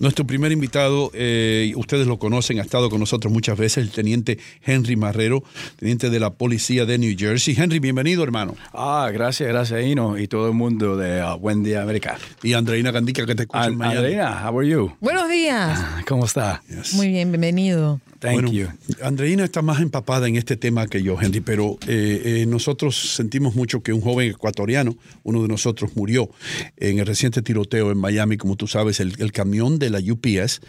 Nuestro primer invitado, eh, ustedes lo conocen, ha estado con nosotros muchas veces, el teniente Henry Marrero, teniente de la policía de New Jersey. Henry, bienvenido, hermano. Ah, gracias, gracias, Ino, y todo el mundo de uh, Buen Día América. Y Andreina Gandica, que te escucha en Miami. Andreina, how are you? Buenos días. ¿Cómo está? Muy bien, bienvenido. Thank Bueno, you. Andreina está más empapada en este tema que yo, Henry, pero eh, eh, nosotros sentimos mucho que un joven ecuatoriano, uno de nosotros, murió en el reciente tiroteo en Miami, como tú sabes, el, el camión de la UPS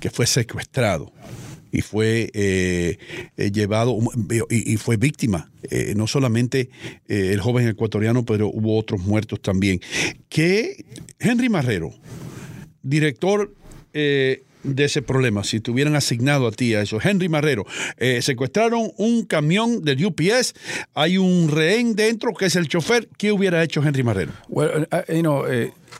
que fue secuestrado y fue eh, eh, llevado y, y fue víctima. Eh, no solamente el joven ecuatoriano, pero hubo otros muertos también. Que Henry Marrero, director de ese problema, si te hubieran asignado a ti a eso. Henry Marrero, eh, secuestraron un camión del UPS, hay un rehén dentro que es el chofer. ¿Qué hubiera hecho Henry Marrero? Well, uh, you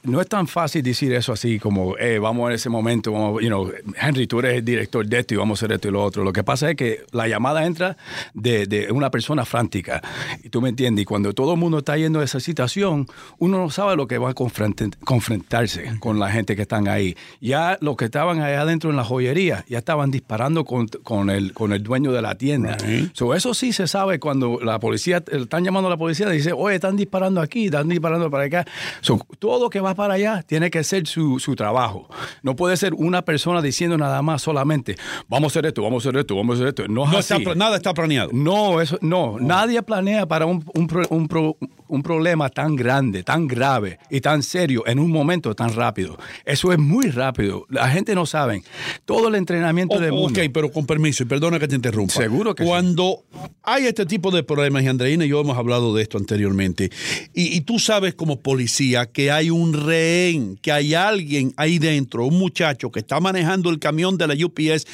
no es tan fácil decir eso así como, eh, vamos en ese momento, vamos, you know, Henry, tú eres el director de esto y vamos a hacer esto y lo otro. Lo que pasa es que la llamada entra de, de una persona frántica, y tú me entiendes, y cuando todo el mundo está yendo a esa situación, uno no sabe lo que va a confront- confrontarse con la gente que están ahí. Ya los que estaban allá adentro en la joyería, ya estaban disparando con, con el, con el dueño de la tienda. So, eso sí se sabe cuando la policía, están llamando a la policía y dice, oye, están disparando aquí, están disparando para acá. So, todo que va para allá tiene que ser su, su trabajo. No puede ser una persona diciendo nada más solamente, vamos a hacer esto, vamos a hacer esto, vamos a hacer esto. No, es No así. está nada está planeado. No, eso, no, nadie planea para un, un un pro- un problema tan grande, tan grave y tan serio en un momento tan rápido. Eso es muy rápido. La gente no sabe. Todo el entrenamiento del mundo. ok, pero con permiso, y perdona que te interrumpa. Seguro que sí. Cuando hay este tipo de problemas, y Andreina y yo hemos hablado de esto anteriormente, y, y tú sabes como policía que hay un rehén, que hay alguien ahí dentro, un muchacho que está manejando el camión de la UPS,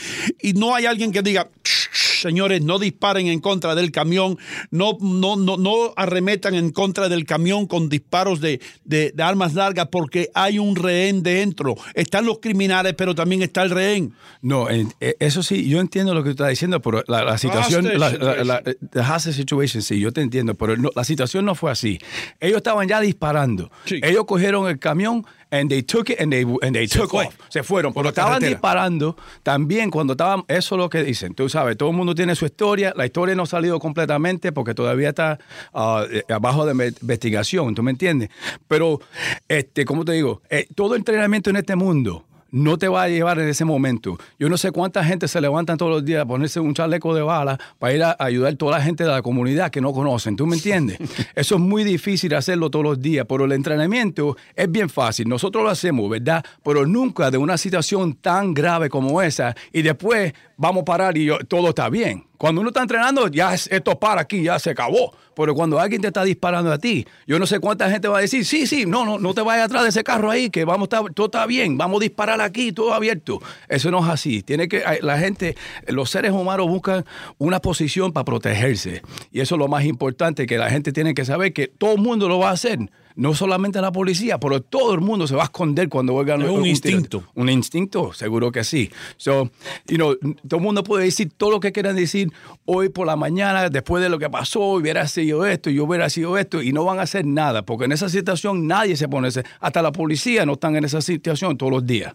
y no hay alguien que diga, "Shh, shh, señores, no disparen en contra del camión, no, no, no, no arremetan en contra del camión con disparos de, de- de armas largas porque hay un rehén dentro. Están los criminales, pero también está el rehén. No, eh, eso sí, yo entiendo lo que tú estás diciendo, pero la, la situación, Hostage la, la, la- situation. the hostage situation, sí, yo te entiendo, pero no- la situación no fue así. Ellos estaban ya disparando. Ellos cogieron el camión and they took it and they, and they Se took fue. off. Se fueron, Por pero estaban carretera. disparando también cuando estaban, eso es lo que dicen, tú sabes, todo el mundo tiene su historia, la historia no ha salido completamente porque todavía está eh, abajo de investigación, ¿tú me entiendes? Pero, este, ¿cómo te digo? Eh, todo entrenamiento en este mundo no te va a llevar en ese momento. Yo no sé cuánta gente se levantan todos los días a ponerse un chaleco de bala para ir a ayudar a toda la gente de la comunidad que no conocen. ¿Tú me entiendes? Eso es muy difícil hacerlo todos los días, pero el entrenamiento es bien fácil. Nosotros lo hacemos, ¿verdad? Pero nunca de una situación tan grave como esa y después vamos a parar y todo está bien. Cuando uno está entrenando, ya es- esto para aquí, ya se acabó. Pero cuando alguien te está disparando a ti, yo no sé cuánta gente va a decir, sí, sí, no, no, no te vayas atrás de ese carro ahí, que vamos todo está bien, vamos a disparar aquí, todo abierto. Eso no es así. Tiene que, la gente, los seres humanos buscan una posición para protegerse. Y eso es lo más importante, que la gente tiene que saber que todo el mundo lo va a hacer. No solamente la policía, pero todo el mundo se va a esconder cuando oigan Es un tiro- instinto. un instinto, seguro que sí. So, you know, todo el mundo puede decir todo lo que quieran decir hoy por la mañana, después de lo que pasó, hubiera sido esto, yo hubiera sido esto, y no van a hacer nada, porque en esa situación nadie se pone, ese- hasta la policía no están en esa situación todos los días.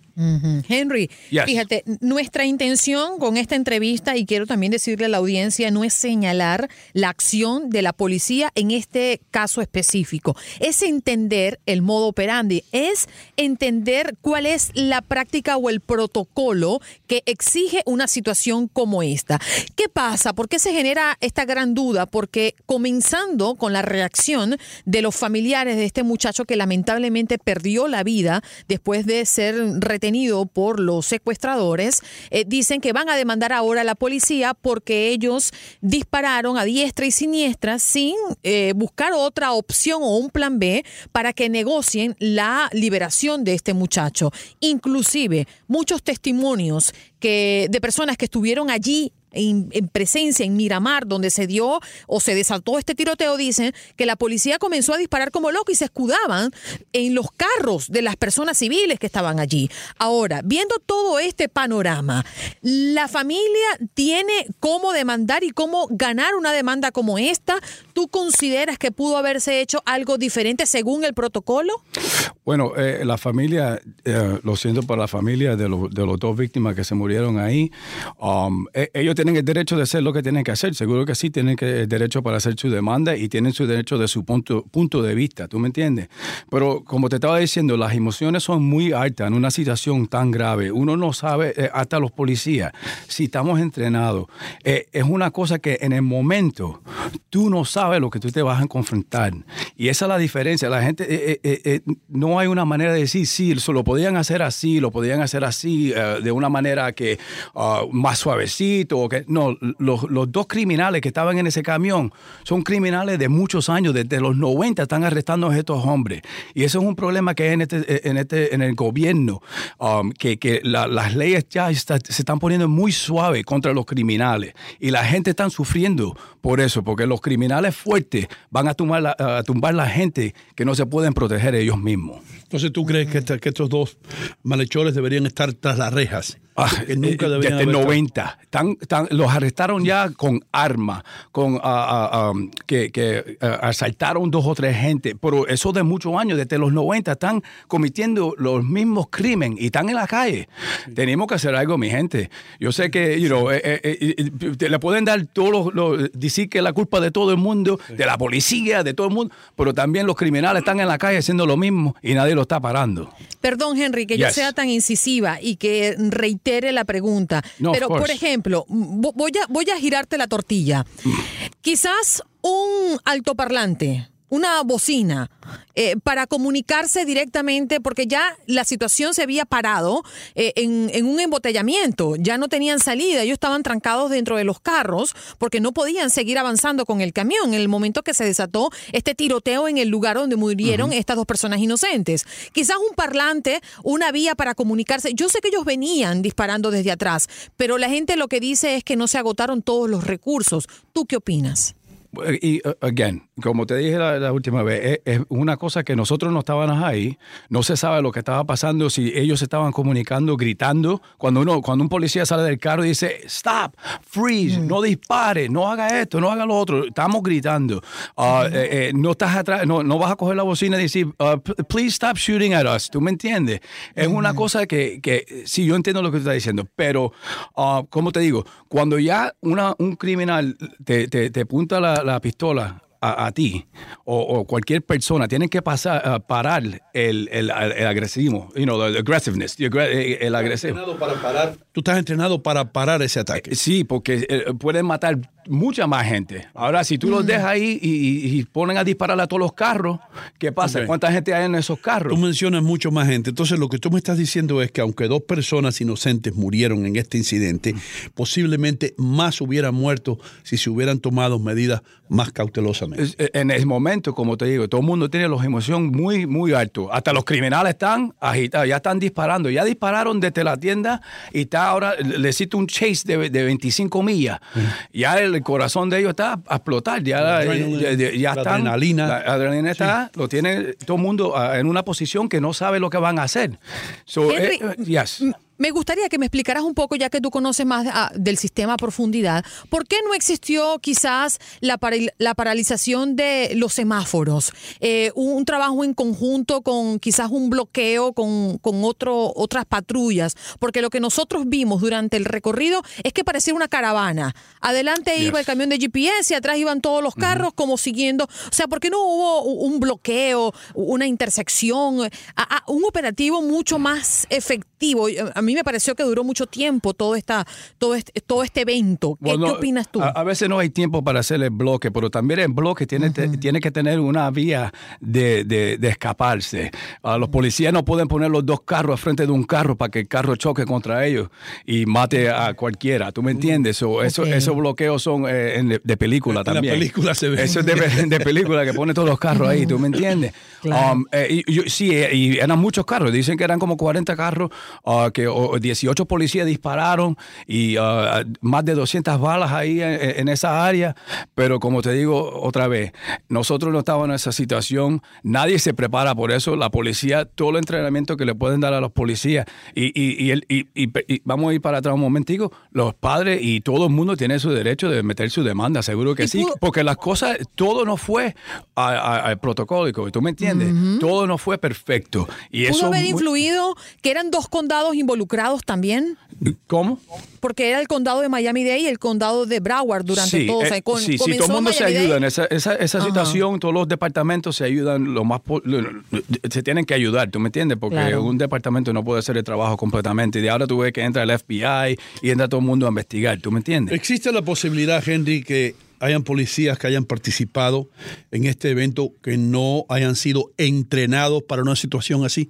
Henry, Yes. fíjate, nuestra intención con esta entrevista, y quiero también decirle a la audiencia, no es señalar la acción de la policía en este caso específico, es entender el modo operandi, es entender cuál es la práctica o el protocolo que exige una situación como esta. ¿Qué pasa? ¿Por qué se genera esta gran duda? Porque comenzando con la reacción de los familiares de este muchacho que lamentablemente perdió la vida después de ser retenido por los secuestradores, eh, dicen que van a demandar ahora a la policía porque ellos dispararon a diestra y siniestra sin eh, buscar otra opción o un plan B para que negocien la liberación de este muchacho. Inclusive muchos testimonios que de personas que estuvieron allí en, en presencia en Miramar, donde se dio o se desató este tiroteo, dicen que la policía comenzó a disparar como loco y se escudaban en los carros de las personas civiles que estaban allí. Ahora, viendo todo este panorama, la familia tiene cómo demandar y cómo ganar una demanda como esta. ¿Tú consideras que pudo haberse hecho algo diferente según el protocolo? Bueno, eh, la familia, eh, lo siento por la familia de, los- de los dos víctimas que se murieron ahí. Um, e- ellos tienen el derecho de hacer lo que tienen que hacer. Seguro que sí tienen el derecho para hacer su demanda y tienen su derecho de su punto, punto de vista. ¿Tú me entiendes? Pero como te estaba diciendo, las emociones son muy altas en una situación tan grave. Uno no sabe, eh, hasta los policías, si estamos entrenados. Eh, es una cosa que en el momento tú no sabes lo que tú te vas a confrontar. Y esa es la diferencia. La gente, eh, no hay una manera de decir, sí, lo podían hacer así, lo podían hacer así, de una manera que ah, más suavecito. o no, los, los dos criminales que estaban en ese camión son criminales de muchos años, desde los 90 están arrestando a estos hombres. Y eso es un problema que hay en, este, en, este, en el gobierno, um, que, que la- las leyes ya está- se están poniendo muy suaves contra los criminales. Y la gente está sufriendo por eso, porque los criminales fuertes van a tumbar, la, a tumbar la gente que no se pueden proteger ellos mismos. Entonces, ¿tú crees que estos dos malhechores deberían estar tras las rejas? Ah, que nunca eh, deberían desde el haber estado- 90. Tan- tan- los arrestaron ya con armas, con, ah, ah, ah, que, que, ah, asaltaron dos o tres gente, pero eso de muchos años, desde los 90, están cometiendo los mismos crímenes y están en la calle. Tenemos que hacer algo, mi gente. Yo sé que you know, eh, eh, eh, eh, te le pueden dar todos los, los- decir que es la culpa de todo el mundo, de la policía, de todo el mundo, pero también los criminales están en la calle haciendo lo mismo y nadie lo está parando. Perdón, Henry, que yo sea tan incisiva y que reitere la pregunta. No, Pero, por ejemplo, vo- voy a, voy a girarte la tortilla. Quizás un altoparlante, una bocina, eh, para comunicarse directamente, porque ya la situación se había parado eh, en, en un embotellamiento, ya no tenían salida, ellos estaban trancados dentro de los carros porque no podían seguir avanzando con el camión en el momento que se desató este tiroteo en el lugar donde murieron estas dos personas inocentes. Quizás un parlante, una vía para comunicarse. Yo sé que ellos venían disparando desde atrás, pero la gente lo que dice es que no se agotaron todos los recursos. ¿Tú qué opinas? Y, uh, again, como te dije la, la última vez, es, es una cosa que nosotros no estábamos ahí, no se sabe lo que estaba pasando, si ellos estaban comunicando, gritando. Cuando uno, cuando un policía sale del carro y dice, stop, freeze, no dispare, no haga esto, no haga lo otro, estamos gritando. Uh, eh, eh, no estás atrás, no, no vas a coger la bocina y decir, uh, p- please stop shooting at us, ¿tú me entiendes? Es una cosa que, que, sí, yo entiendo lo que tú estás diciendo, pero, uh, como te digo, cuando ya una, un criminal te, te, te apunta la, la pistola a, a ti o, o cualquier persona, tienen que pasar, a parar el, el, el agresivo, you know, the aggressiveness, the eh, el agresivo. Para parar, tú estás entrenado para parar ese ataque. Sí, porque eh, pueden matar mucha más gente. Ahora, si tú los dejas ahí y, y- y ponen a disparar a todos los carros, ¿qué pasa? ¿Cuánta gente hay en esos carros? Tú mencionas mucho más gente. Entonces, lo que tú me estás diciendo es que aunque dos personas inocentes murieron en este incidente, posiblemente más hubieran muerto si se hubieran tomado medidas más cautelosamente. Eh, En el momento, como te digo, todo el mundo tiene los emociones muy, muy altos. Hasta los criminales están agitados, ya están disparando. Ya dispararon desde la tienda y está ahora, le cito un chase de, de 25 millas. Ya el corazón de ellos está a explotar. Ya, La eh, adrenalina, ya- ya- la están- adrenalina. La adrenalina está, lo tiene todo el mundo ah, en una posición que no sabe lo que van a hacer. So, Henry, eh, yes. Me gustaría que me explicaras un poco, ya que tú conoces más ah, del sistema a profundidad, ¿por qué no existió quizás la, la paralización de los semáforos? Eh, un, un trabajo en conjunto con quizás un bloqueo con, con otro, otras patrullas, porque lo que nosotros vimos durante el recorrido es que parecía una caravana. Adelante iba el camión de GPS y atrás iban todos los carros como siguiendo. O sea, ¿por qué no hubo un bloqueo, una intersección, a- a- un operativo mucho más efectivo? A mí me pareció que duró mucho tiempo todo, esta, todo, este, todo este evento. ¿Qué, Bueno, qué opinas tú? A, a veces no hay tiempo para hacer el bloque, pero también el bloque tiene, te- tiene que tener una vía de, de- de escaparse. Ah, los policías no pueden poner los dos carros al frente de un carro para que el carro choque contra ellos y mate a cualquiera. ¿Tú me entiendes? O eso, Ok. esos bloqueos son eh, en- de película En la también. película se ve. Eso es de, de película que pone todos los carros ahí. ¿Tú me entiendes? Claro. Um, eh, y, yo- sí, eh, y eran muchos carros. Dicen que eran como 40 carros, ah, que o- 18 policías dispararon y ah, más de 200 balas ahí en, en esa área. Pero como te digo otra vez, nosotros no estábamos en esa situación. Nadie se prepara por eso. La policía, todo el entrenamiento que le pueden dar a los policías. Y, y- y el- y- vamos a ir para atrás un momentico. Los padres y todo el mundo tiene su derecho de meter su demanda. Seguro que sí. Porque las cosas, todo no fue al protocólico. ¿Tú me entiendes? Todo no fue perfecto. Y eso ¿Pudo haber muy- influido que eran dos condados involucrados también? ¿Cómo? Porque era el condado de Miami-Dade y el condado de Broward durante sí, todo. o eh, sea, con- sí, sí, todo el mundo se ayuda en esa, esa, situación, todos los departamentos se ayudan lo más se tienen que ayudar, ¿tú me entiendes? Porque Claro. un departamento no puede hacer el trabajo completamente. Y de ahora tú ves que entra el FBI y entra todo el mundo a investigar, ¿tú me entiendes? ¿Existe la posibilidad, Henry, que hayan policías que hayan participado en este evento que no hayan sido entrenados para una situación así?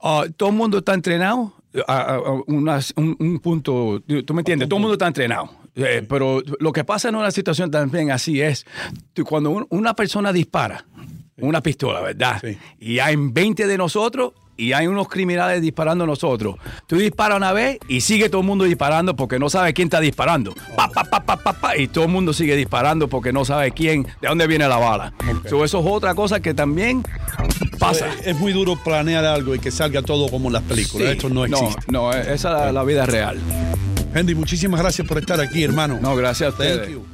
Ah, todo el mundo está entrenado a, a- a unas- un, un punto, tú me entiendes, todo el mundo está entrenado. Eh, pero lo que pasa en una situación también así es, tú- cuando un- una persona dispara una pistola, ¿verdad? Sí. Y hay 20 de nosotros y hay unos criminales disparando a nosotros. Tú disparas una vez y sigue todo el mundo disparando porque no sabe quién está disparando. Pa, pa, pa, pa, pa, pa, y todo el mundo sigue disparando porque no sabe quién, de dónde viene la bala. So, eso es otra cosa que también pasa. Es, muy duro planear algo y que salga todo como en las películas. Sí. Esto no existe. No, esa es la, la vida real. Henry, muchísimas gracias por estar aquí, hermano. No, gracias a Thank ustedes. you.